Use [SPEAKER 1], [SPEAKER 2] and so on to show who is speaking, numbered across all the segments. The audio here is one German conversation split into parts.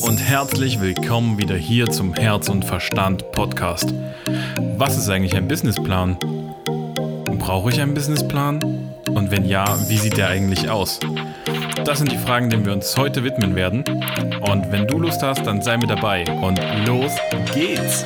[SPEAKER 1] Und herzlich willkommen wieder hier zum Herz und Verstand Podcast. Was ist eigentlich ein Businessplan? Brauche ich einen Businessplan? Und wenn ja, wie sieht der eigentlich aus? Das sind die Fragen, denen wir uns heute widmen werden. Und wenn du Lust hast, dann sei mit dabei. Und los geht's!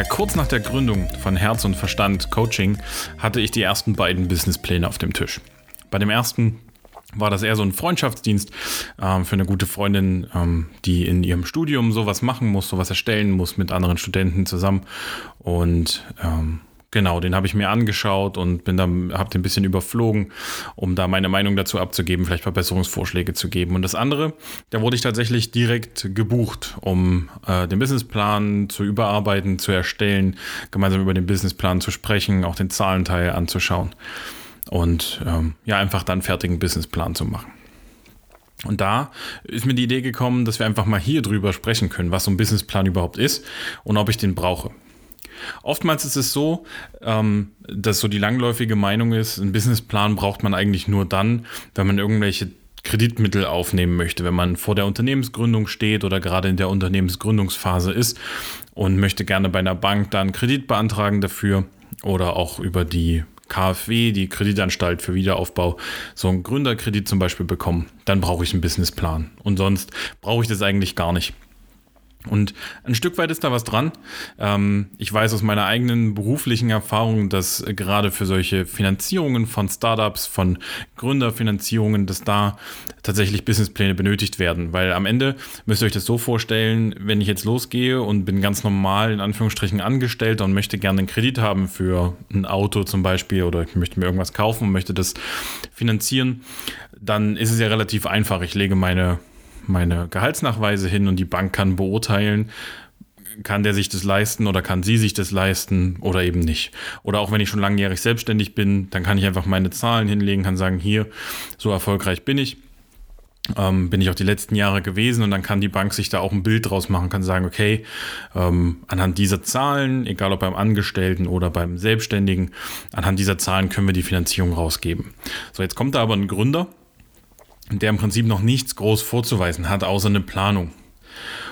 [SPEAKER 1] Ja, kurz nach der Gründung von Herz und Verstand Coaching hatte ich die ersten beiden Businesspläne auf dem Tisch. Bei dem ersten war das eher so ein Freundschaftsdienst ähm, für eine gute Freundin, ähm, die in ihrem Studium sowas machen muss, sowas erstellen muss mit anderen Studenten zusammen. Und ähm, Genau, den habe ich mir angeschaut und bin dann, habe den ein bisschen überflogen, um da meine Meinung dazu abzugeben, vielleicht Verbesserungsvorschläge zu geben. Und das andere, da wurde ich tatsächlich direkt gebucht, um äh, den Businessplan zu überarbeiten, zu erstellen, gemeinsam über den Businessplan zu sprechen, auch den Zahlenteil anzuschauen und ähm, ja, einfach dann fertigen Businessplan zu machen. Und da ist mir die Idee gekommen, dass wir einfach mal hier drüber sprechen können, was so ein Businessplan überhaupt ist und ob ich den brauche. Oftmals ist es so, ähm, dass so die langläufige Meinung ist, ein Businessplan braucht man eigentlich nur dann, wenn man irgendwelche Kreditmittel aufnehmen möchte, wenn man vor der Unternehmensgründung steht oder gerade in der Unternehmensgründungsphase ist und möchte gerne bei einer Bank dann Kredit beantragen dafür oder auch über die KfW, die Kreditanstalt für Wiederaufbau, so einen Gründerkredit zum Beispiel bekommen, dann brauche ich einen Businessplan. Und sonst brauche ich das eigentlich gar nicht. Und ein Stück weit ist da was dran. Ähm, ich weiß aus meiner eigenen beruflichen Erfahrung, dass gerade für solche Finanzierungen von Startups, von Gründerfinanzierungen, dass da tatsächlich Businesspläne benötigt werden. Weil am Ende müsst ihr euch das so vorstellen, wenn ich jetzt losgehe und bin ganz normal in Anführungsstrichen angestellt und möchte gerne einen Kredit haben für ein Auto zum Beispiel oder ich möchte mir irgendwas kaufen und möchte das finanzieren, dann ist es ja relativ einfach. Ich lege meine meine Gehaltsnachweise hin und die Bank kann beurteilen, kann der sich das leisten oder kann sie sich das leisten oder eben nicht. Oder auch wenn ich schon langjährig selbstständig bin, dann kann ich einfach meine Zahlen hinlegen, kann sagen, hier, so erfolgreich bin ich. Ähm, bin ich auch die letzten Jahre gewesen und dann kann die Bank sich da auch ein Bild draus machen, kann sagen, okay, ähm, anhand dieser Zahlen, egal ob beim Angestellten oder beim Selbstständigen, anhand dieser Zahlen können wir die Finanzierung rausgeben. So, jetzt kommt da aber ein Gründer der im Prinzip noch nichts groß vorzuweisen hat, außer eine Planung.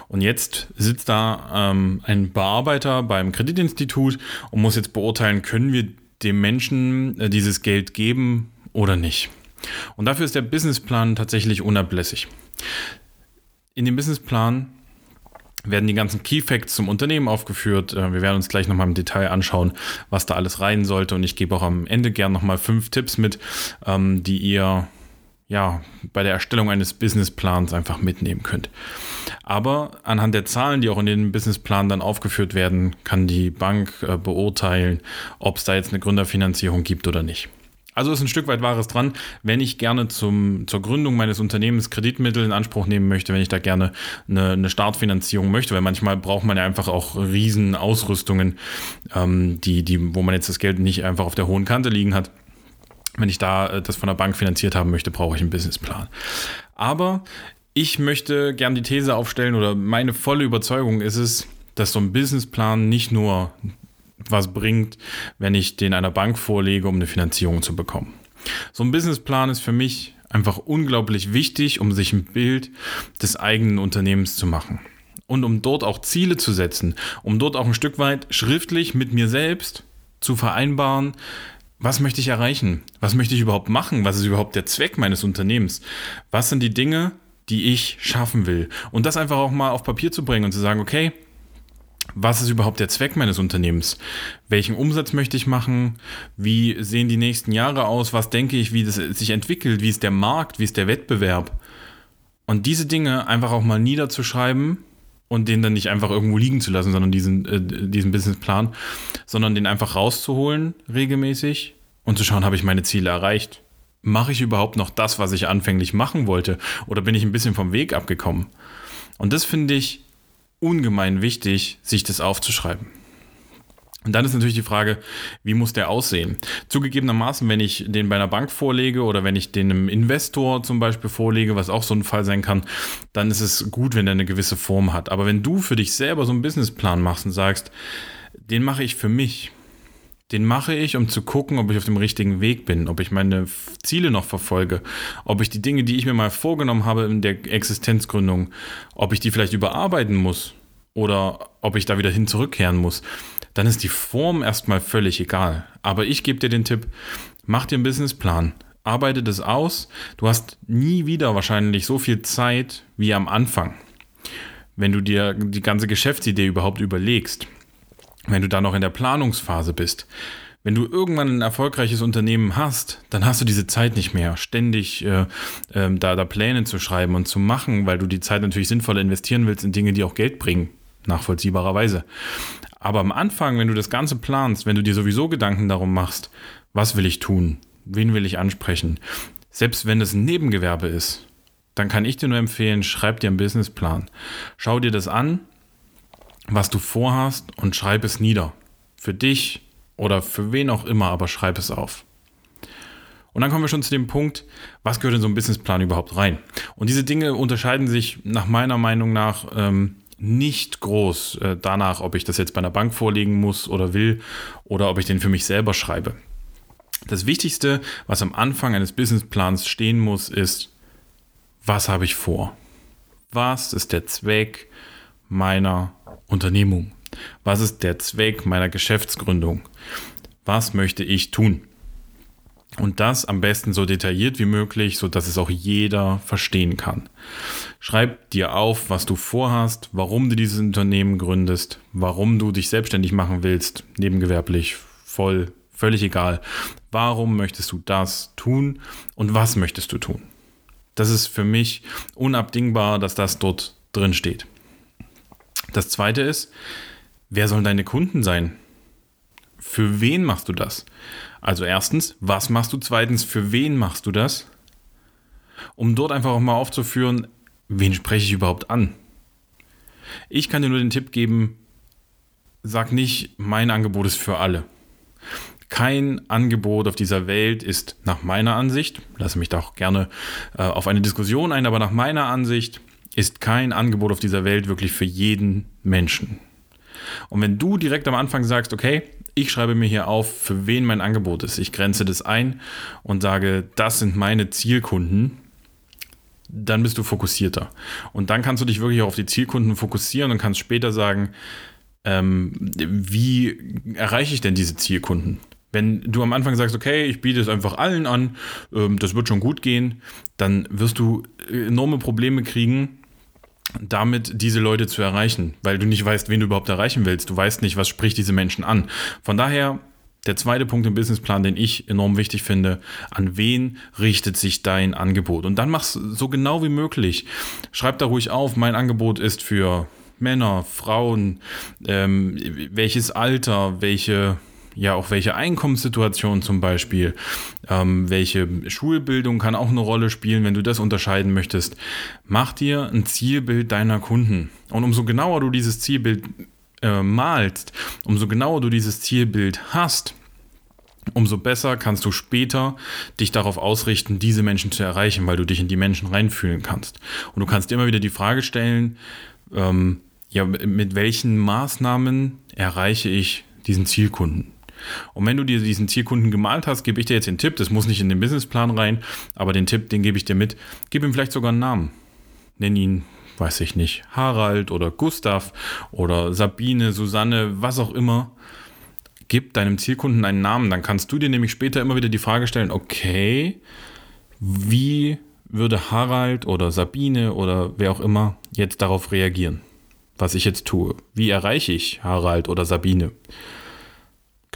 [SPEAKER 1] Und jetzt sitzt da ähm, ein Bearbeiter beim Kreditinstitut und muss jetzt beurteilen, können wir dem Menschen äh, dieses Geld geben oder nicht. Und dafür ist der Businessplan tatsächlich unablässig. In dem Businessplan werden die ganzen Key Facts zum Unternehmen aufgeführt. Äh, wir werden uns gleich nochmal im Detail anschauen, was da alles rein sollte. Und ich gebe auch am Ende gern nochmal fünf Tipps mit, ähm, die ihr ja, bei der Erstellung eines Businessplans einfach mitnehmen könnt. Aber anhand der Zahlen, die auch in den Businessplan dann aufgeführt werden, kann die Bank äh, beurteilen, ob es da jetzt eine Gründerfinanzierung gibt oder nicht. Also ist ein Stück weit Wahres dran. Wenn ich gerne zum, zur Gründung meines Unternehmens Kreditmittel in Anspruch nehmen möchte, wenn ich da gerne eine, eine Startfinanzierung möchte, weil manchmal braucht man ja einfach auch riesen Ausrüstungen, ähm, die, die, wo man jetzt das Geld nicht einfach auf der hohen Kante liegen hat wenn ich da äh, das von der Bank finanziert haben möchte, brauche ich einen Businessplan. Aber ich möchte gern die These aufstellen oder meine volle Überzeugung ist es, dass so ein Businessplan nicht nur was bringt, wenn ich den einer Bank vorlege, um eine Finanzierung zu bekommen. So ein Businessplan ist für mich einfach unglaublich wichtig, um sich ein Bild des eigenen Unternehmens zu machen. Und um dort auch Ziele zu setzen, um dort auch ein Stück weit schriftlich mit mir selbst zu vereinbaren, was möchte ich erreichen? Was möchte ich überhaupt machen? Was ist überhaupt der Zweck meines Unternehmens? Was sind die Dinge, die ich schaffen will? Und das einfach auch mal auf Papier zu bringen und zu sagen, okay, was ist überhaupt der Zweck meines Unternehmens? Welchen Umsatz möchte ich machen? Wie sehen die nächsten Jahre aus? Was denke ich, wie das sich entwickelt? Wie ist der Markt? Wie ist der Wettbewerb? Und diese Dinge einfach auch mal niederzuschreiben und den dann nicht einfach irgendwo liegen zu lassen, sondern diesen, äh, diesen Businessplan, sondern den einfach rauszuholen regelmäßig und zu schauen, habe ich meine Ziele erreicht? Mache ich überhaupt noch das, was ich anfänglich machen wollte? Oder bin ich ein bisschen vom Weg abgekommen? Und das finde ich ungemein wichtig, sich das aufzuschreiben. Und dann ist natürlich die Frage, wie muss der aussehen? Zugegebenermaßen, wenn ich den bei einer Bank vorlege oder wenn ich den einem Investor zum Beispiel vorlege, was auch so ein Fall sein kann, dann ist es gut, wenn der eine gewisse Form hat. Aber wenn du für dich selber so einen Businessplan machst und sagst, den mache ich für mich, den mache ich, um zu gucken, ob ich auf dem richtigen Weg bin, ob ich meine Ziele noch verfolge, ob ich die Dinge, die ich mir mal vorgenommen habe in der Existenzgründung, ob ich die vielleicht überarbeiten muss oder ob ich da wieder hin zurückkehren muss dann ist die Form erstmal völlig egal. Aber ich gebe dir den Tipp, mach dir einen Businessplan, arbeite das aus. Du hast nie wieder wahrscheinlich so viel Zeit wie am Anfang. Wenn du dir die ganze Geschäftsidee überhaupt überlegst, wenn du da noch in der Planungsphase bist, wenn du irgendwann ein erfolgreiches Unternehmen hast, dann hast du diese Zeit nicht mehr, ständig äh, äh, da, da Pläne zu schreiben und zu machen, weil du die Zeit natürlich sinnvoll investieren willst in Dinge, die auch Geld bringen, nachvollziehbarerweise. Aber am Anfang, wenn du das Ganze planst, wenn du dir sowieso Gedanken darum machst, was will ich tun, wen will ich ansprechen, selbst wenn es ein Nebengewerbe ist, dann kann ich dir nur empfehlen, schreib dir einen Businessplan. Schau dir das an, was du vorhast und schreib es nieder. Für dich oder für wen auch immer, aber schreib es auf. Und dann kommen wir schon zu dem Punkt, was gehört in so einen Businessplan überhaupt rein? Und diese Dinge unterscheiden sich nach meiner Meinung nach ähm, nicht groß äh, danach, ob ich das jetzt bei einer Bank vorlegen muss oder will oder ob ich den für mich selber schreibe. Das Wichtigste, was am Anfang eines Businessplans stehen muss, ist, was habe ich vor? Was ist der Zweck meiner Unternehmung? Was ist der Zweck meiner Geschäftsgründung? Was möchte ich tun? Und das am besten so detailliert wie möglich, so dass es auch jeder verstehen kann. Schreib dir auf, was du vorhast, warum du dieses Unternehmen gründest, warum du dich selbstständig machen willst, nebengewerblich, voll, völlig egal. Warum möchtest du das tun und was möchtest du tun? Das ist für mich unabdingbar, dass das dort drin steht. Das zweite ist, wer sollen deine Kunden sein? Für wen machst du das? Also erstens, was machst du? Zweitens, für wen machst du das? Um dort einfach auch mal aufzuführen, wen spreche ich überhaupt an? Ich kann dir nur den Tipp geben, sag nicht, mein Angebot ist für alle. Kein Angebot auf dieser Welt ist nach meiner Ansicht, lasse mich da auch gerne äh, auf eine Diskussion ein, aber nach meiner Ansicht ist kein Angebot auf dieser Welt wirklich für jeden Menschen. Und wenn du direkt am Anfang sagst, okay, ich schreibe mir hier auf, für wen mein Angebot ist. Ich grenze das ein und sage, das sind meine Zielkunden. Dann bist du fokussierter. Und dann kannst du dich wirklich auf die Zielkunden fokussieren und kannst später sagen, ähm, wie erreiche ich denn diese Zielkunden? Wenn du am Anfang sagst, okay, ich biete es einfach allen an, ähm, das wird schon gut gehen, dann wirst du enorme Probleme kriegen, damit diese Leute zu erreichen, weil du nicht weißt, wen du überhaupt erreichen willst. Du weißt nicht, was spricht diese Menschen an. Von daher der zweite Punkt im Businessplan, den ich enorm wichtig finde, an wen richtet sich dein Angebot? Und dann mach's so genau wie möglich. Schreib da ruhig auf, mein Angebot ist für Männer, Frauen, ähm, welches Alter, welche ja auch welche Einkommenssituation zum Beispiel, ähm, welche Schulbildung kann auch eine Rolle spielen, wenn du das unterscheiden möchtest. Mach dir ein Zielbild deiner Kunden. Und umso genauer du dieses Zielbild äh, malst, umso genauer du dieses Zielbild hast, umso besser kannst du später dich darauf ausrichten, diese Menschen zu erreichen, weil du dich in die Menschen reinfühlen kannst. Und du kannst dir immer wieder die Frage stellen, ähm, ja, mit welchen Maßnahmen erreiche ich diesen Zielkunden? Und wenn du dir diesen Zielkunden gemalt hast, gebe ich dir jetzt den Tipp, das muss nicht in den Businessplan rein, aber den Tipp, den gebe ich dir mit, gib ihm vielleicht sogar einen Namen. Nenn ihn, weiß ich nicht, Harald oder Gustav oder Sabine, Susanne, was auch immer. Gib deinem Zielkunden einen Namen, dann kannst du dir nämlich später immer wieder die Frage stellen, okay, wie würde Harald oder Sabine oder wer auch immer jetzt darauf reagieren, was ich jetzt tue? Wie erreiche ich Harald oder Sabine?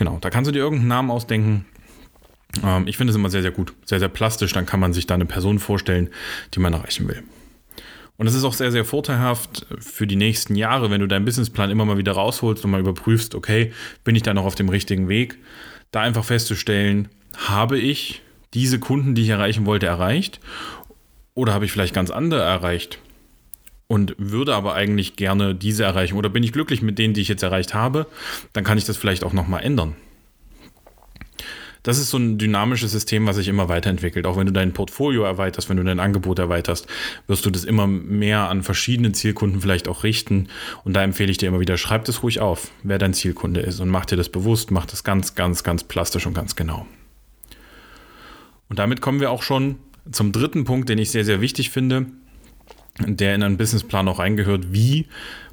[SPEAKER 1] Genau, da kannst du dir irgendeinen Namen ausdenken. Ähm, ich finde es immer sehr, sehr gut, sehr, sehr plastisch. Dann kann man sich da eine Person vorstellen, die man erreichen will. Und es ist auch sehr, sehr vorteilhaft für die nächsten Jahre, wenn du deinen Businessplan immer mal wieder rausholst und mal überprüfst, okay, bin ich da noch auf dem richtigen Weg? Da einfach festzustellen, habe ich diese Kunden, die ich erreichen wollte, erreicht? Oder habe ich vielleicht ganz andere erreicht? Und würde aber eigentlich gerne diese erreichen. Oder bin ich glücklich mit denen, die ich jetzt erreicht habe, dann kann ich das vielleicht auch nochmal ändern. Das ist so ein dynamisches System, was sich immer weiterentwickelt. Auch wenn du dein Portfolio erweiterst, wenn du dein Angebot erweiterst, wirst du das immer mehr an verschiedene Zielkunden vielleicht auch richten. Und da empfehle ich dir immer wieder, schreib das ruhig auf, wer dein Zielkunde ist und mach dir das bewusst, mach das ganz, ganz, ganz plastisch und ganz genau. Und damit kommen wir auch schon zum dritten Punkt, den ich sehr, sehr wichtig finde, der in einen Businessplan auch reingehört. Wie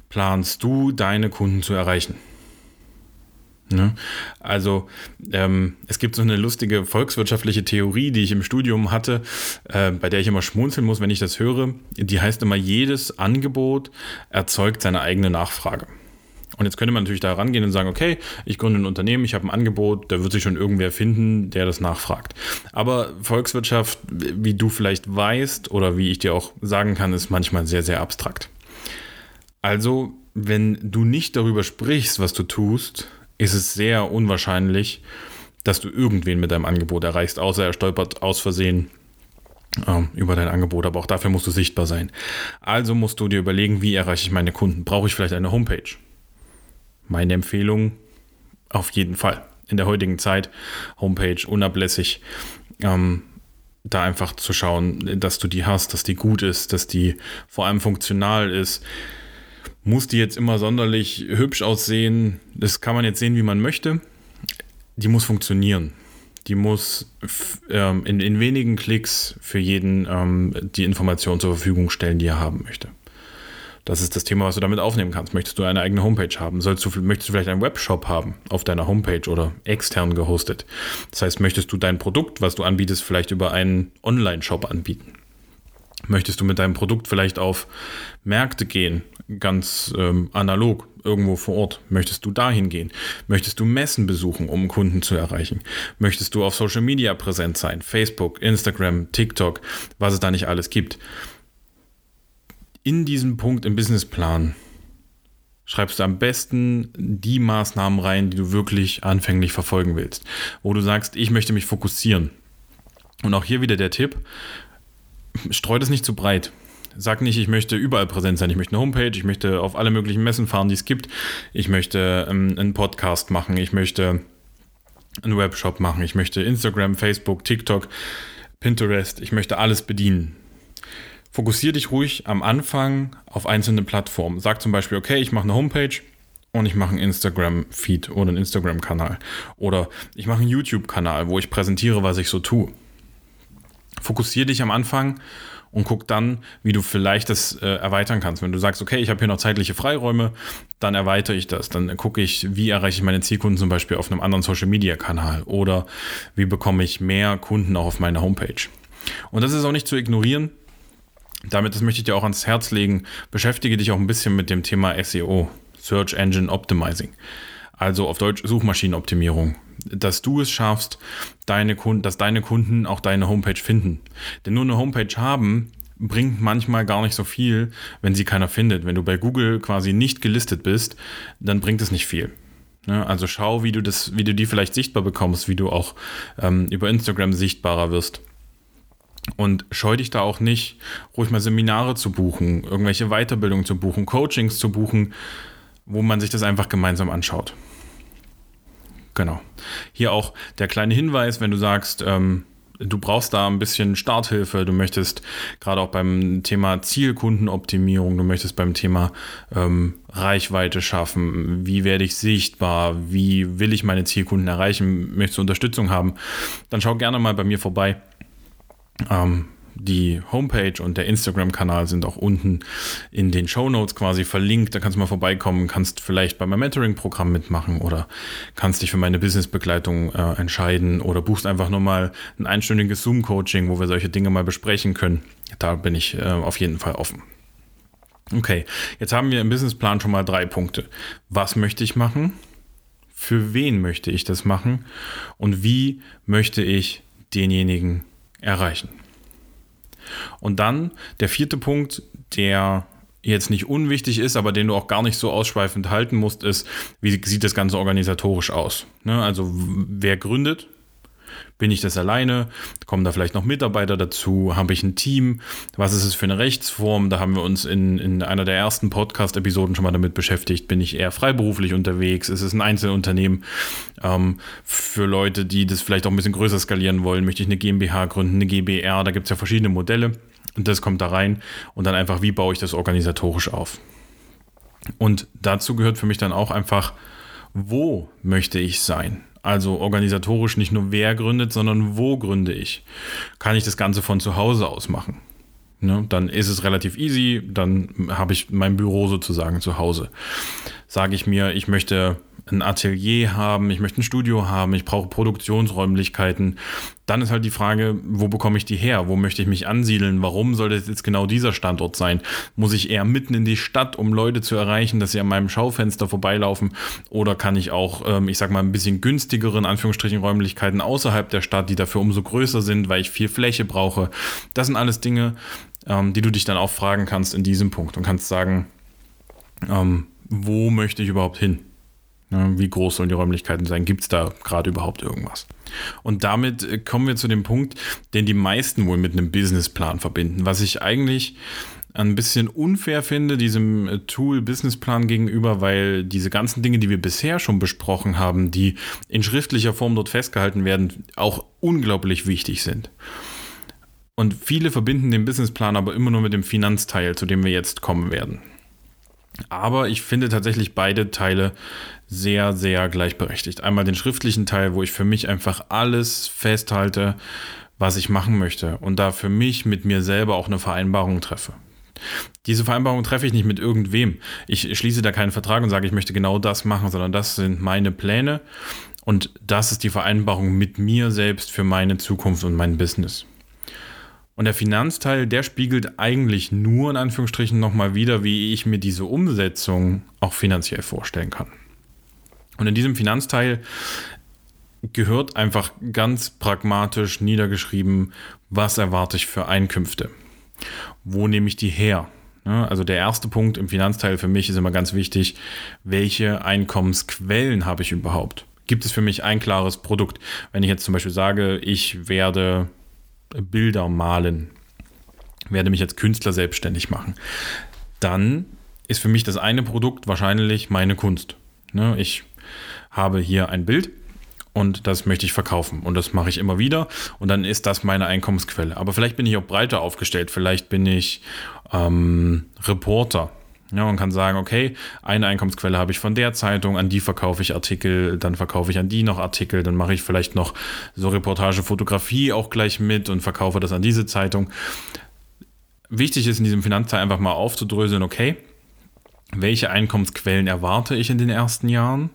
[SPEAKER 1] planst du deine Kunden zu erreichen? Ne? Also ähm, es gibt so eine lustige volkswirtschaftliche Theorie, die ich im Studium hatte, äh, bei der ich immer schmunzeln muss, wenn ich das höre. Die heißt immer, jedes Angebot erzeugt seine eigene Nachfrage. Und jetzt könnte man natürlich da rangehen und sagen, okay, ich gründe ein Unternehmen, ich habe ein Angebot, da wird sich schon irgendwer finden, der das nachfragt. Aber Volkswirtschaft, wie du vielleicht weißt oder wie ich dir auch sagen kann, ist manchmal sehr, sehr abstrakt. Also, wenn du nicht darüber sprichst, was du tust, ist es sehr unwahrscheinlich, dass du irgendwen mit deinem Angebot erreichst, außer er stolpert aus Versehen äh, über dein Angebot. Aber auch dafür musst du sichtbar sein. Also musst du dir überlegen, wie erreiche ich meine Kunden? Brauche ich vielleicht eine Homepage? Meine Empfehlung auf jeden Fall. In der heutigen Zeit, Homepage unablässig. Ähm, da einfach zu schauen, dass du die hast, dass die gut ist, dass die vor allem funktional ist muss die jetzt immer sonderlich hübsch aussehen? Das kann man jetzt sehen, wie man möchte. Die muss funktionieren. Die muss ähm, in, in, wenigen Klicks für jeden ähm, die Information zur Verfügung stellen, die er haben möchte. Das ist das Thema, was du damit aufnehmen kannst. Möchtest du eine eigene Homepage haben? Sollst du, möchtest du vielleicht einen Webshop haben auf deiner Homepage oder extern gehostet? Das heißt, möchtest du dein Produkt, was du anbietest, vielleicht über einen Online-Shop anbieten? Möchtest du mit deinem Produkt vielleicht auf Märkte gehen, ganz ähm, analog, irgendwo vor Ort? Möchtest du dahin gehen? Möchtest du Messen besuchen, um Kunden zu erreichen? Möchtest du auf Social Media präsent sein? Facebook, Instagram, TikTok, was es da nicht alles gibt. In diesem Punkt im Businessplan schreibst du am besten die Maßnahmen rein, die du wirklich anfänglich verfolgen willst. Wo du sagst, ich möchte mich fokussieren. Und auch hier wieder der Tipp, streut es nicht zu breit. Sag nicht, ich möchte überall präsent sein. Ich möchte eine Homepage, ich möchte auf alle möglichen Messen fahren, die es gibt. Ich möchte ähm, einen Podcast machen, ich möchte einen Webshop machen, ich möchte Instagram, Facebook, TikTok, Pinterest, ich möchte alles bedienen. Fokussiere dich ruhig am Anfang auf einzelne Plattformen. Sag zum Beispiel, okay, ich mache eine Homepage und ich mache einen Instagram-Feed oder einen Instagram-Kanal. Oder ich mache einen YouTube-Kanal, wo ich präsentiere, was ich so tue. Fokussiere dich am Anfang und guck dann, wie du vielleicht das äh, erweitern kannst. Wenn du sagst, okay, ich habe hier noch zeitliche Freiräume, dann erweitere ich das. Dann gucke ich, wie erreiche ich meine Zielkunden zum Beispiel auf einem anderen Social-Media-Kanal oder wie bekomme ich mehr Kunden auch auf meiner Homepage. Und das ist auch nicht zu ignorieren. Damit, das möchte ich dir auch ans Herz legen, beschäftige dich auch ein bisschen mit dem Thema SEO, Search Engine Optimizing. Also auf Deutsch Suchmaschinenoptimierung dass du es schaffst, deine Kunden, dass deine Kunden auch deine Homepage finden. Denn nur eine Homepage haben bringt manchmal gar nicht so viel, wenn sie keiner findet. Wenn du bei Google quasi nicht gelistet bist, dann bringt es nicht viel. Ne? Also schau, wie du das, wie du die vielleicht sichtbar bekommst, wie du auch ähm, über Instagram sichtbarer wirst. Und scheu dich da auch nicht, ruhig mal Seminare zu buchen, irgendwelche Weiterbildungen zu buchen, Coachings zu buchen, wo man sich das einfach gemeinsam anschaut. Genau. Hier auch der kleine Hinweis, wenn du sagst, ähm, du brauchst da ein bisschen Starthilfe, du möchtest gerade auch beim Thema Zielkundenoptimierung, du möchtest beim Thema ähm, Reichweite schaffen, wie werde ich sichtbar, wie will ich meine Zielkunden erreichen, möchtest du Unterstützung haben, dann schau gerne mal bei mir vorbei. Ähm, die Homepage und der Instagram-Kanal sind auch unten in den Show Notes quasi verlinkt. Da kannst du mal vorbeikommen, kannst vielleicht bei meinem Mentoring-Programm mitmachen oder kannst dich für meine Business-Begleitung äh, entscheiden oder buchst einfach nur mal ein einstündiges Zoom-Coaching, wo wir solche Dinge mal besprechen können. Da bin ich äh, auf jeden Fall offen. Okay, jetzt haben wir im Businessplan schon mal drei Punkte. Was möchte ich machen? Für wen möchte ich das machen? Und wie möchte ich denjenigen erreichen? Und dann der vierte Punkt, der jetzt nicht unwichtig ist, aber den du auch gar nicht so ausschweifend halten musst, ist, wie sieht das Ganze organisatorisch aus? Ne? Also wer gründet? Bin ich das alleine? Kommen da vielleicht noch Mitarbeiter dazu? Habe ich ein Team? Was ist es für eine Rechtsform? Da haben wir uns in, in einer der ersten Podcast-Episoden schon mal damit beschäftigt. Bin ich eher freiberuflich unterwegs? Ist es ein Einzelunternehmen? Ähm, für Leute, die das vielleicht auch ein bisschen größer skalieren wollen, möchte ich eine GmbH gründen, eine GBR. Da gibt es ja verschiedene Modelle. Und das kommt da rein. Und dann einfach, wie baue ich das organisatorisch auf? Und dazu gehört für mich dann auch einfach, wo möchte ich sein? Also organisatorisch nicht nur wer gründet, sondern wo gründe ich? Kann ich das Ganze von zu Hause aus machen? Ne, dann ist es relativ easy, dann habe ich mein Büro sozusagen zu Hause. Sage ich mir, ich möchte ein Atelier haben, ich möchte ein Studio haben, ich brauche Produktionsräumlichkeiten. Dann ist halt die Frage, wo bekomme ich die her? Wo möchte ich mich ansiedeln? Warum soll das jetzt genau dieser Standort sein? Muss ich eher mitten in die Stadt, um Leute zu erreichen, dass sie an meinem Schaufenster vorbeilaufen? Oder kann ich auch, ähm, ich sag mal, ein bisschen günstigeren Anführungsstrichen Räumlichkeiten außerhalb der Stadt, die dafür umso größer sind, weil ich viel Fläche brauche? Das sind alles Dinge, ähm, die du dich dann auch fragen kannst in diesem Punkt und kannst sagen, ähm, wo möchte ich überhaupt hin? Wie groß sollen die Räumlichkeiten sein? Gibt es da gerade überhaupt irgendwas? Und damit äh, kommen wir zu dem Punkt, den die meisten wohl mit einem Businessplan verbinden, was ich eigentlich ein bisschen unfair finde, diesem äh, Tool Businessplan gegenüber, weil diese ganzen Dinge, die wir bisher schon besprochen haben, die in schriftlicher Form dort festgehalten werden, auch unglaublich wichtig sind. Und viele verbinden den Businessplan aber immer nur mit dem Finanzteil, zu dem wir jetzt kommen werden. Aber ich finde tatsächlich beide Teile sehr, sehr gleichberechtigt. Einmal den schriftlichen Teil, wo ich für mich einfach alles festhalte, was ich machen möchte und da für mich mit mir selber auch eine Vereinbarung treffe. Diese Vereinbarung treffe ich nicht mit irgendwem. Ich schließe da keinen Vertrag und sage, ich möchte genau das machen, sondern das sind meine Pläne und das ist die Vereinbarung mit mir selbst für meine Zukunft und mein Business. Und der Finanzteil, der spiegelt eigentlich nur in Anführungsstrichen nochmal wieder, wie ich mir diese Umsetzung auch finanziell vorstellen kann. Und in diesem Finanzteil gehört einfach ganz pragmatisch niedergeschrieben, was erwarte ich für Einkünfte? Wo nehme ich die her? Also der erste Punkt im Finanzteil für mich ist immer ganz wichtig, welche Einkommensquellen habe ich überhaupt? Gibt es für mich ein klares Produkt? Wenn ich jetzt zum Beispiel sage, ich werde Bilder malen, werde mich als Künstler selbstständig machen, dann ist für mich das eine Produkt wahrscheinlich meine Kunst. Ne, ich habe hier ein Bild und das möchte ich verkaufen und das mache ich immer wieder und dann ist das meine Einkommensquelle. Aber vielleicht bin ich auch breiter aufgestellt, vielleicht bin ich ähm, Reporter. Ja, und kann sagen, okay, eine Einkommensquelle habe ich von der Zeitung, an die verkaufe ich Artikel, dann verkaufe ich an die noch Artikel, dann mache ich vielleicht noch so Reportage, Fotografie auch gleich mit und verkaufe das an diese Zeitung. Wichtig ist in diesem Finanzteil einfach mal aufzudröseln, okay, welche Einkommensquellen erwarte ich in den ersten Jahren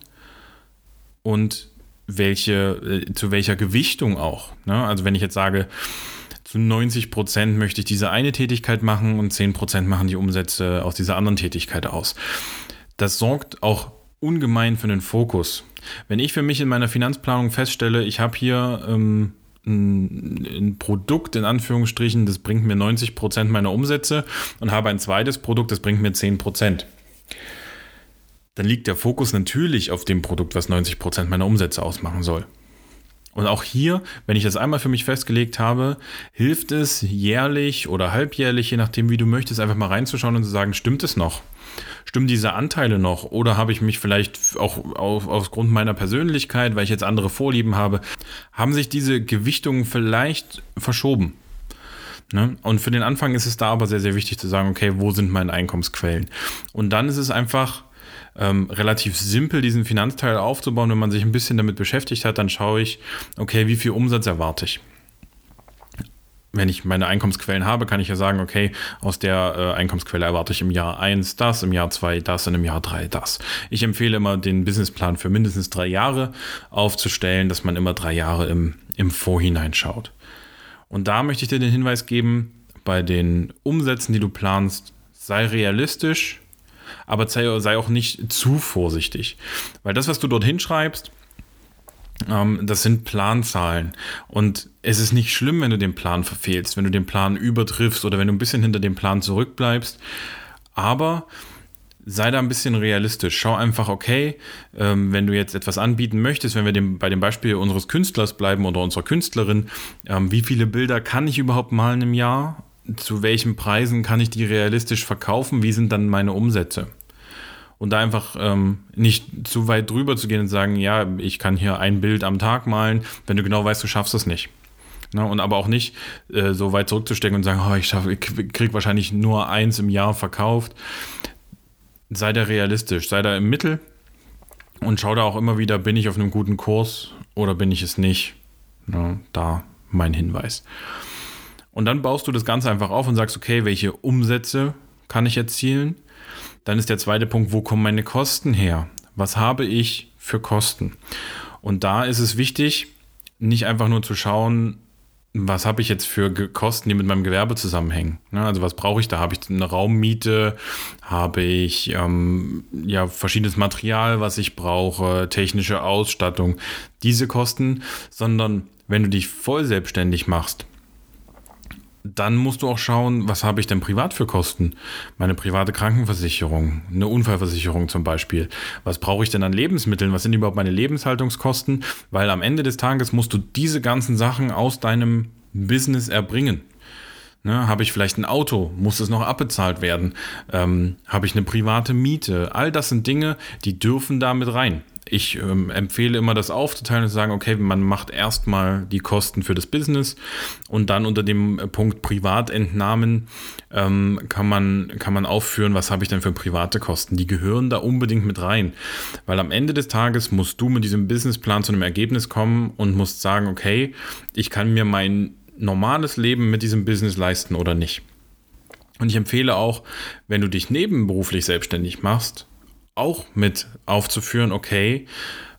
[SPEAKER 1] und welche, äh, zu welcher Gewichtung auch. Ne? Also wenn ich jetzt sage, zu 90 Prozent möchte ich diese eine Tätigkeit machen und 10 Prozent machen die Umsätze aus dieser anderen Tätigkeit aus. Das sorgt auch ungemein für den Fokus. Wenn ich für mich in meiner Finanzplanung feststelle, ich habe hier ähm, ein, ein, Produkt in Anführungsstrichen, das bringt mir 90 Prozent meiner Umsätze und habe ein zweites Produkt, das bringt mir 10 Prozent dann liegt der Fokus natürlich auf dem Produkt, was 90 Prozent meiner Umsätze ausmachen soll. Und auch hier, wenn ich das einmal für mich festgelegt habe, hilft es jährlich oder halbjährlich, je nachdem, wie du möchtest, einfach mal reinzuschauen und zu sagen, stimmt es noch? Stimmen diese Anteile noch? Oder habe ich mich vielleicht auch auf, aufgrund meiner Persönlichkeit, weil ich jetzt andere Vorlieben habe, haben sich diese Gewichtungen vielleicht verschoben? Ne? Und für den Anfang ist es da aber sehr, sehr wichtig zu sagen, okay, wo sind meine Einkommensquellen? Und dann ist es einfach ähm, relativ simpel, diesen Finanzteil aufzubauen. Wenn man sich ein bisschen damit beschäftigt hat, dann schaue ich, okay, wie viel Umsatz erwarte ich? wenn ich meine Einkommensquellen habe, kann ich ja sagen, okay, aus der äh, Einkommensquelle erwarte ich im Jahr 1 das, im Jahr 2 das und im Jahr 3 das. Ich empfehle immer, den Businessplan für mindestens drei Jahre aufzustellen, dass man immer drei Jahre im, im Vorhinein schaut. Und da möchte ich dir den Hinweis geben, bei den Umsätzen, die du planst, sei realistisch, aber sei, sei auch nicht zu vorsichtig. Weil das, was du dort hinschreibst, ähm, das sind Planzahlen. Und es ist nicht schlimm, wenn du den Plan verfehlst, wenn du den Plan übertriffst oder wenn du ein bisschen hinter dem Plan zurückbleibst. Aber sei da ein bisschen realistisch. Schau einfach, okay, ähm, wenn du jetzt etwas anbieten möchtest, wenn wir dem, bei dem Beispiel unseres Künstlers bleiben oder unserer Künstlerin, ähm, wie viele Bilder kann ich überhaupt malen im Jahr? Zu welchen Preisen kann ich die realistisch verkaufen? Wie sind dann meine Umsätze? Und da einfach ähm, nicht zu weit drüber zu gehen und sagen, ja, ich kann hier ein Bild am Tag malen, wenn du genau weißt, du schaffst es nicht. Ne? Und aber auch nicht äh, so weit zurückzustecken und sagen, oh, ich, ich kriege wahrscheinlich nur eins im Jahr verkauft sei da realistisch, sei da im Mittel und schau da auch immer wieder, bin ich auf einem guten Kurs oder bin ich es nicht. Ja, da mein Hinweis. Und dann baust du das Ganze einfach auf und sagst, okay, welche Umsätze kann ich erzielen? Dann ist der zweite Punkt, wo kommen meine Kosten her? Was habe ich für Kosten? Und da ist es wichtig, nicht einfach nur zu schauen, was habe ich jetzt für Kosten, die mit meinem Gewerbe zusammenhängen? Ne, also was brauche ich da? Habe ich eine Raummiete? Habe ich ähm, ja verschiedenes Material, was ich brauche, technische Ausstattung? Diese Kosten, sondern wenn du dich voll selbstständig machst, dann musst du auch schauen, was habe ich denn privat für Kosten? Meine private Krankenversicherung, eine Unfallversicherung zum Beispiel. Was brauche ich denn an Lebensmitteln? Was sind überhaupt meine Lebenshaltungskosten? Weil am Ende des Tages musst du diese ganzen Sachen aus deinem Business erbringen. Ne, habe ich vielleicht ein Auto? Muss es noch abbezahlt werden? Ähm, habe ich eine private Miete? All das sind Dinge, die dürfen da mit rein ich ähm, empfehle immer, das aufzuteilen und zu sagen, okay, man macht erstmal die Kosten für das Business und dann unter dem Punkt Privatentnahmen ähm, kann, man, kann man aufführen, was habe ich denn für private Kosten. Die gehören da unbedingt mit rein, weil am Ende des Tages musst du mit diesem Businessplan zu einem Ergebnis kommen und musst sagen, okay, ich kann mir mein normales Leben mit diesem Business leisten oder nicht. Und ich empfehle auch, wenn du dich nebenberuflich selbstständig machst, auch mit aufzuführen, okay,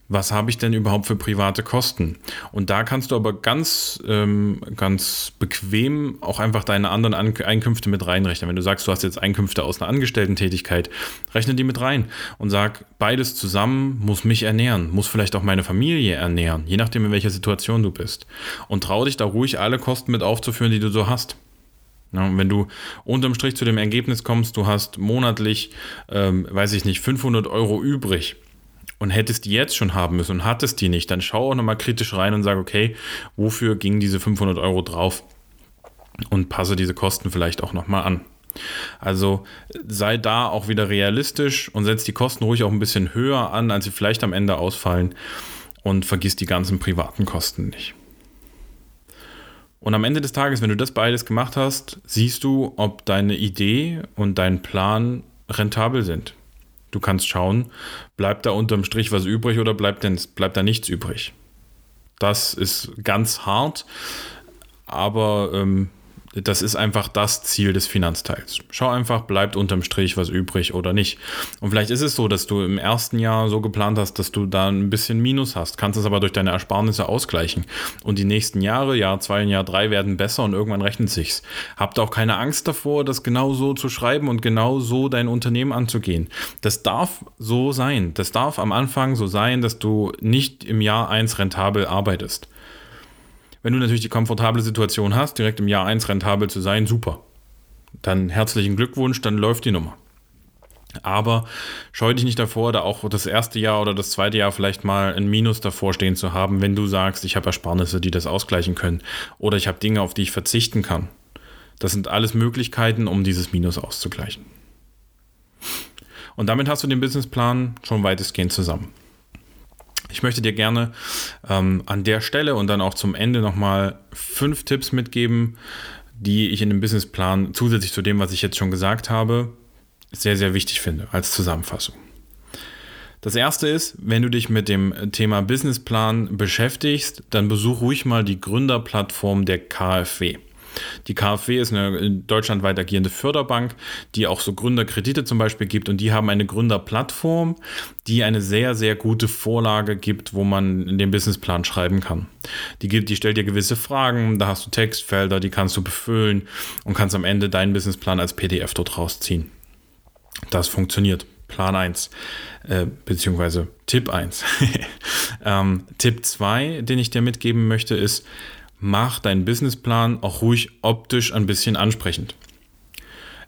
[SPEAKER 1] was habe ich denn überhaupt für private Kosten? Und da kannst du aber ganz, ähm, ganz bequem auch einfach deine anderen An Einkünfte mit reinrechnen. Wenn du sagst, du hast jetzt Einkünfte aus einer Angestellten-Tätigkeit, rechne die mit rein und sag, beides zusammen muss mich ernähren, muss vielleicht auch meine Familie ernähren, je nachdem, in welcher Situation du bist. Und trau dich da ruhig alle Kosten mit aufzuführen, die du so hast. Ja, wenn du unterm Strich zu dem Ergebnis kommst, du hast monatlich, ähm, weiß ich nicht, 500 Euro übrig und hättest die jetzt schon haben müssen und hattest die nicht, dann schau auch nochmal kritisch rein und sag, okay, wofür gingen diese 500 Euro drauf? Und passe diese Kosten vielleicht auch nochmal an. Also sei da auch wieder realistisch und setz die Kosten ruhig auch ein bisschen höher an, als sie vielleicht am Ende ausfallen und vergiss die ganzen privaten Kosten nicht. Und am Ende des Tages, wenn du das beides gemacht hast, siehst du, ob deine Idee und dein Plan rentabel sind. Du kannst schauen, bleibt da unterm Strich was übrig oder bleibt, denn, bleibt da nichts übrig. Das ist ganz hart, aber ähm, das ist einfach das Ziel des Finanzteils. Schau einfach, bleibt unterm Strich was übrig oder nicht. Und vielleicht ist es so, dass du im ersten Jahr so geplant hast, dass du da ein bisschen Minus hast, kannst es aber durch deine Ersparnisse ausgleichen. Und die nächsten Jahre, Jahr zwei und Jahr drei, werden besser und irgendwann rechnet sich's. Habt auch keine Angst davor, das genau so zu schreiben und genau so dein Unternehmen anzugehen. Das darf so sein. Das darf am Anfang so sein, dass du nicht im Jahr eins rentabel arbeitest. Wenn du natürlich die komfortable Situation hast, direkt im Jahr 1 rentabel zu sein, super. Dann herzlichen Glückwunsch, dann läuft die Nummer. Aber scheu dich nicht davor, da auch das erste Jahr oder das zweite Jahr vielleicht mal ein Minus davor stehen zu haben, wenn du sagst, ich habe Ersparnisse, die das ausgleichen können. Oder ich habe Dinge, auf die ich verzichten kann. Das sind alles Möglichkeiten, um dieses Minus auszugleichen. Und damit hast du den Businessplan schon weitestgehend zusammen. Ich möchte dir gerne ähm, an der Stelle und dann auch zum Ende nochmal fünf Tipps mitgeben, die ich in dem Businessplan zusätzlich zu dem, was ich jetzt schon gesagt habe, sehr, sehr wichtig finde als Zusammenfassung. Das erste ist, wenn du dich mit dem Thema Businessplan beschäftigst, dann besuch ruhig mal die Gründerplattform der KfW. Die KfW ist eine deutschlandweit agierende Förderbank, die auch so Gründerkredite zum Beispiel gibt und die haben eine Gründerplattform, die eine sehr, sehr gute Vorlage gibt, wo man den Businessplan schreiben kann. Die, gibt, die stellt dir gewisse Fragen, da hast du Textfelder, die kannst du befüllen und kannst am Ende deinen Businessplan als PDF dort rausziehen. Das funktioniert. Plan 1, äh, beziehungsweise Tipp 1. ähm, Tipp 2, den ich dir mitgeben möchte, ist, mach deinen Businessplan auch ruhig optisch ein bisschen ansprechend.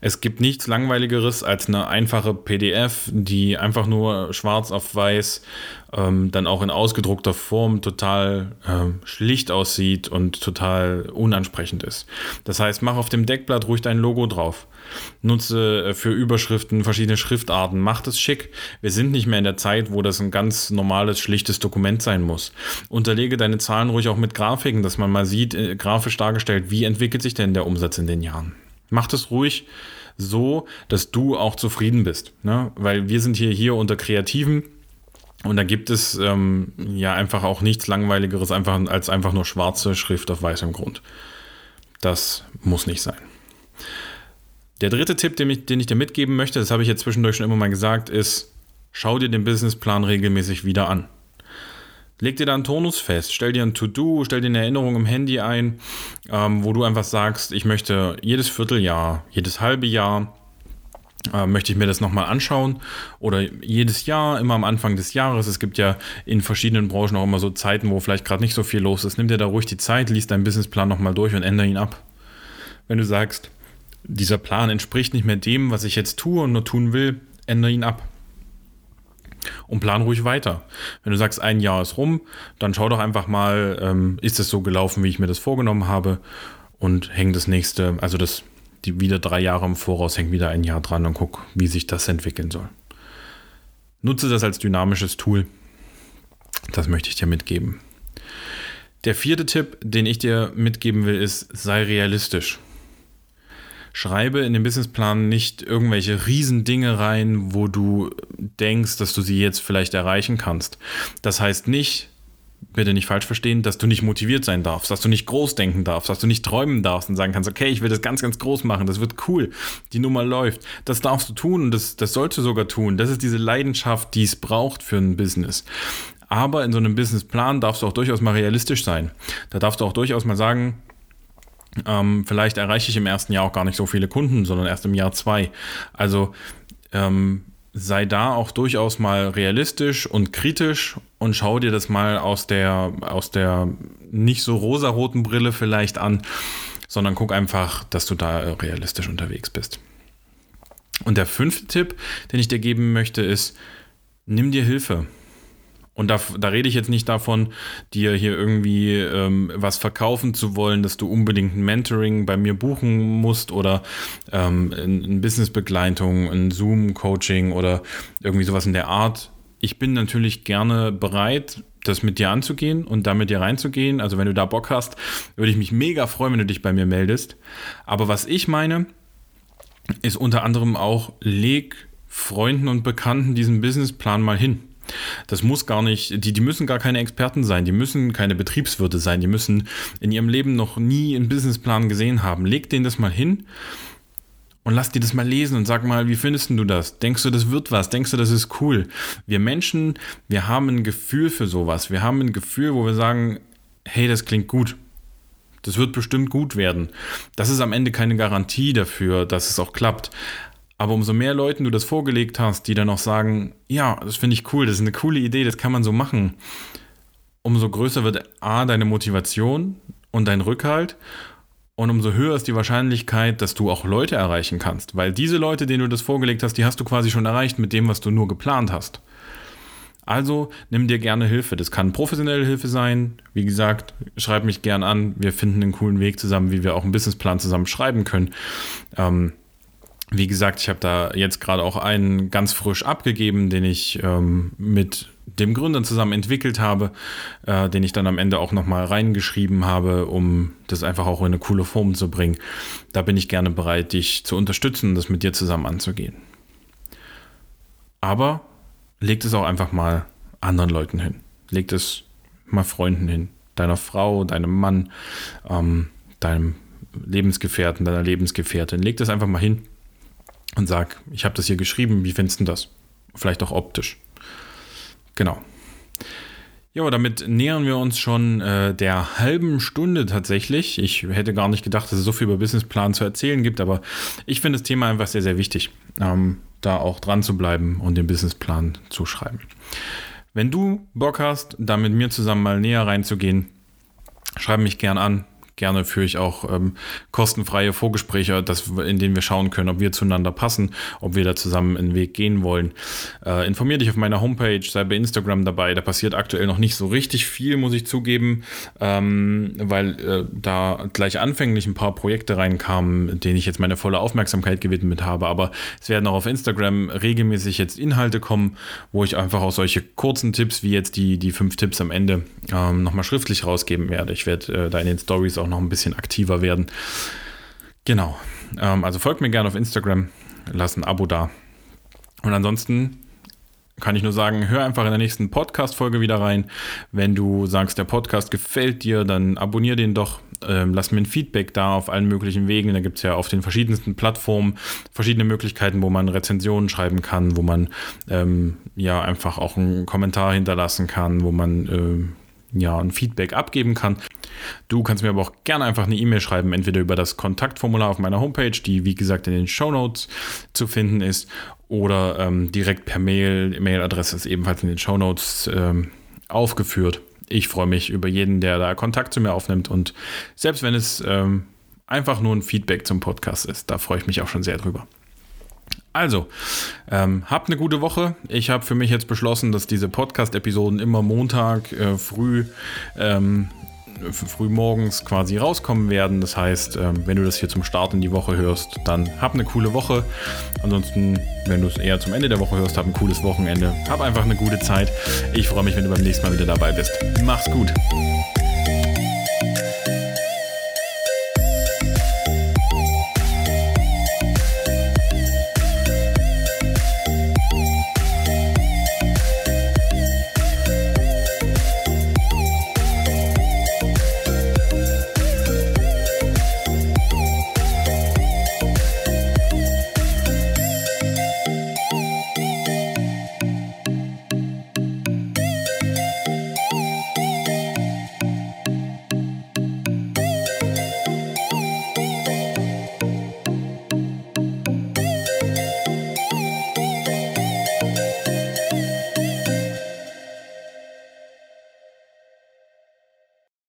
[SPEAKER 1] Es gibt nichts Langweiligeres als eine einfache PDF, die einfach nur schwarz auf weiß, ähm, dann auch in ausgedruckter Form total äh, schlicht aussieht und total unansprechend ist. Das heißt, mach auf dem Deckblatt ruhig dein Logo drauf. Nutze äh, für Überschriften verschiedene Schriftarten. Mach das schick. Wir sind nicht mehr in der Zeit, wo das ein ganz normales, schlichtes Dokument sein muss. Unterlege deine Zahlen ruhig auch mit Grafiken, dass man mal sieht, äh, grafisch dargestellt, wie entwickelt sich denn der Umsatz in den Jahren. Mach das ruhig so, dass du auch zufrieden bist. Ne? Weil wir sind hier, hier unter Kreativen und da gibt es ähm, ja einfach auch nichts Langweiligeres einfach, als einfach nur schwarze Schrift auf weißem Grund. Das muss nicht sein. Der dritte Tipp, den ich, den ich dir mitgeben möchte, das habe ich jetzt zwischendurch schon immer mal gesagt, ist, schau dir den Businessplan regelmäßig wieder an. Leg dir da einen Tonus fest, stell dir ein To-Do, stell dir eine Erinnerung im Handy ein, ähm, wo du einfach sagst, ich möchte jedes Vierteljahr, jedes halbe Jahr, äh, möchte ich mir das nochmal anschauen oder jedes Jahr, immer am Anfang des Jahres. Es gibt ja in verschiedenen Branchen auch immer so Zeiten, wo vielleicht gerade nicht so viel los ist. Nimm dir da ruhig die Zeit, liest deinen Businessplan nochmal durch und ändere ihn ab. Wenn du sagst, dieser Plan entspricht nicht mehr dem, was ich jetzt tue und nur tun will, ändere ihn ab und plan ruhig weiter. Wenn du sagst, ein Jahr ist rum, dann schau doch einfach mal, ähm, ist es so gelaufen, wie ich mir das vorgenommen habe und häng das nächste, also das, die wieder drei Jahre im Voraus, häng wieder ein Jahr dran und guck, wie sich das entwickeln soll. Nutze das als dynamisches Tool. Das möchte ich dir mitgeben. Der vierte Tipp, den ich dir mitgeben will, ist, sei realistisch schreibe in den Businessplan nicht irgendwelche Riesendinge rein, wo du denkst, dass du sie jetzt vielleicht erreichen kannst. Das heißt nicht, bitte nicht falsch verstehen, dass du nicht motiviert sein darfst, dass du nicht groß denken darfst, dass du nicht träumen darfst und sagen kannst, okay, ich will das ganz, ganz groß machen, das wird cool, die Nummer läuft. Das darfst du tun und das, das sollst du sogar tun. Das ist diese Leidenschaft, die es braucht für ein Business. Aber in so einem Businessplan darfst du auch durchaus mal realistisch sein. Da darfst du auch durchaus mal sagen, ähm, vielleicht erreiche ich im ersten Jahr auch gar nicht so viele Kunden, sondern erst im Jahr zwei. Also ähm, sei da auch durchaus mal realistisch und kritisch und schau dir das mal aus der, aus der nicht so rosaroten Brille vielleicht an, sondern guck einfach, dass du da realistisch unterwegs bist. Und der fünfte Tipp, den ich dir geben möchte, ist, nimm dir Hilfe. Und da, da rede ich jetzt nicht davon, dir hier irgendwie ähm, was verkaufen zu wollen, dass du unbedingt ein Mentoring bei mir buchen musst oder ähm, ein Businessbegleitung, ein Zoom-Coaching oder irgendwie sowas in der Art. Ich bin natürlich gerne bereit, das mit dir anzugehen und da mit dir reinzugehen. Also wenn du da Bock hast, würde ich mich mega freuen, wenn du dich bei mir meldest. Aber was ich meine, ist unter anderem auch, leg Freunden und Bekannten diesen Businessplan mal hin. Das muss gar nicht, die, die müssen gar keine Experten sein, die müssen keine Betriebswirte sein, die müssen in ihrem Leben noch nie einen Businessplan gesehen haben. Leg denen das mal hin und lass dir das mal lesen und sag mal, wie findest du das? Denkst du, das wird was? Denkst du, das ist cool? Wir Menschen, wir haben ein Gefühl für sowas. Wir haben ein Gefühl, wo wir sagen, hey, das klingt gut. Das wird bestimmt gut werden. Das ist am Ende keine Garantie dafür, dass es auch klappt. Aber umso mehr Leuten du das vorgelegt hast, die dann auch sagen, ja, das finde ich cool, das ist eine coole Idee, das kann man so machen, umso größer wird A, deine Motivation und dein Rückhalt und umso höher ist die Wahrscheinlichkeit, dass du auch Leute erreichen kannst. Weil diese Leute, denen du das vorgelegt hast, die hast du quasi schon erreicht mit dem, was du nur geplant hast. Also nimm dir gerne Hilfe. Das kann professionelle Hilfe sein. Wie gesagt, schreib mich gern an. Wir finden einen coolen Weg zusammen, wie wir auch einen Businessplan zusammen schreiben können. Ähm, wie gesagt, ich habe da jetzt gerade auch einen ganz frisch abgegeben, den ich ähm, mit dem Gründer zusammen entwickelt habe, äh, den ich dann am Ende auch nochmal reingeschrieben habe, um das einfach auch in eine coole Form zu bringen. Da bin ich gerne bereit, dich zu unterstützen und das mit dir zusammen anzugehen. Aber legt es auch einfach mal anderen Leuten hin. Legt es mal Freunden hin. Deiner Frau, deinem Mann, ähm, deinem Lebensgefährten, deiner Lebensgefährtin. Legt es einfach mal hin und sag, ich habe das hier geschrieben, wie findest du das? Vielleicht auch optisch. Genau. Ja, damit nähern wir uns schon äh, der halben Stunde tatsächlich. Ich hätte gar nicht gedacht, dass es so viel über Businessplan zu erzählen gibt, aber ich finde das Thema einfach sehr, sehr wichtig, ähm, da auch dran zu bleiben und den Businessplan zu schreiben. Wenn du Bock hast, da mit mir zusammen mal näher reinzugehen, schreib mich gern an Gerne führe ich auch ähm, kostenfreie Vorgespräche, das, in denen wir schauen können, ob wir zueinander passen, ob wir da zusammen einen Weg gehen wollen. Äh, informier dich auf meiner Homepage, sei bei Instagram dabei. Da passiert aktuell noch nicht so richtig viel, muss ich zugeben, ähm, weil äh, da gleich anfänglich ein paar Projekte reinkamen, denen ich jetzt meine volle Aufmerksamkeit gewidmet habe. Aber es werden auch auf Instagram regelmäßig jetzt Inhalte kommen, wo ich einfach auch solche kurzen Tipps wie jetzt die, die fünf Tipps am Ende ähm, nochmal schriftlich rausgeben werde. Ich werde äh, da in den Stories auch noch ein bisschen aktiver werden. Genau. Ähm, also folgt mir gerne auf Instagram, lasst ein Abo da. Und ansonsten kann ich nur sagen, hör einfach in der nächsten Podcast-Folge wieder rein. Wenn du sagst, der Podcast gefällt dir, dann abonnier den doch. Ähm, lass mir ein Feedback da auf allen möglichen Wegen. Da gibt es ja auf den verschiedensten Plattformen verschiedene Möglichkeiten, wo man Rezensionen schreiben kann, wo man ähm, ja einfach auch einen Kommentar hinterlassen kann, wo man äh, ja ein Feedback abgeben kann. Du kannst mir aber auch gerne einfach eine E-Mail schreiben, entweder über das Kontaktformular auf meiner Homepage, die wie gesagt in den Show Notes zu finden ist, oder ähm, direkt per Mail. E-Mail-Adresse ist ebenfalls in den Show Notes ähm, aufgeführt. Ich freue mich über jeden, der da Kontakt zu mir aufnimmt und selbst wenn es ähm, einfach nur ein Feedback zum Podcast ist, da freue ich mich auch schon sehr drüber. Also, ähm, habt eine gute Woche. Ich habe für mich jetzt beschlossen, dass diese Podcast-Episoden immer Montag äh, früh ähm, frühmorgens quasi rauskommen werden. Das heißt, ähm, wenn du das hier zum Start in die Woche hörst, dann hab eine coole Woche. Ansonsten, wenn du es eher zum Ende der Woche hörst, hab ein cooles Wochenende. Hab einfach eine gute Zeit. Ich freue mich, wenn du beim nächsten Mal wieder dabei bist. Mach's gut.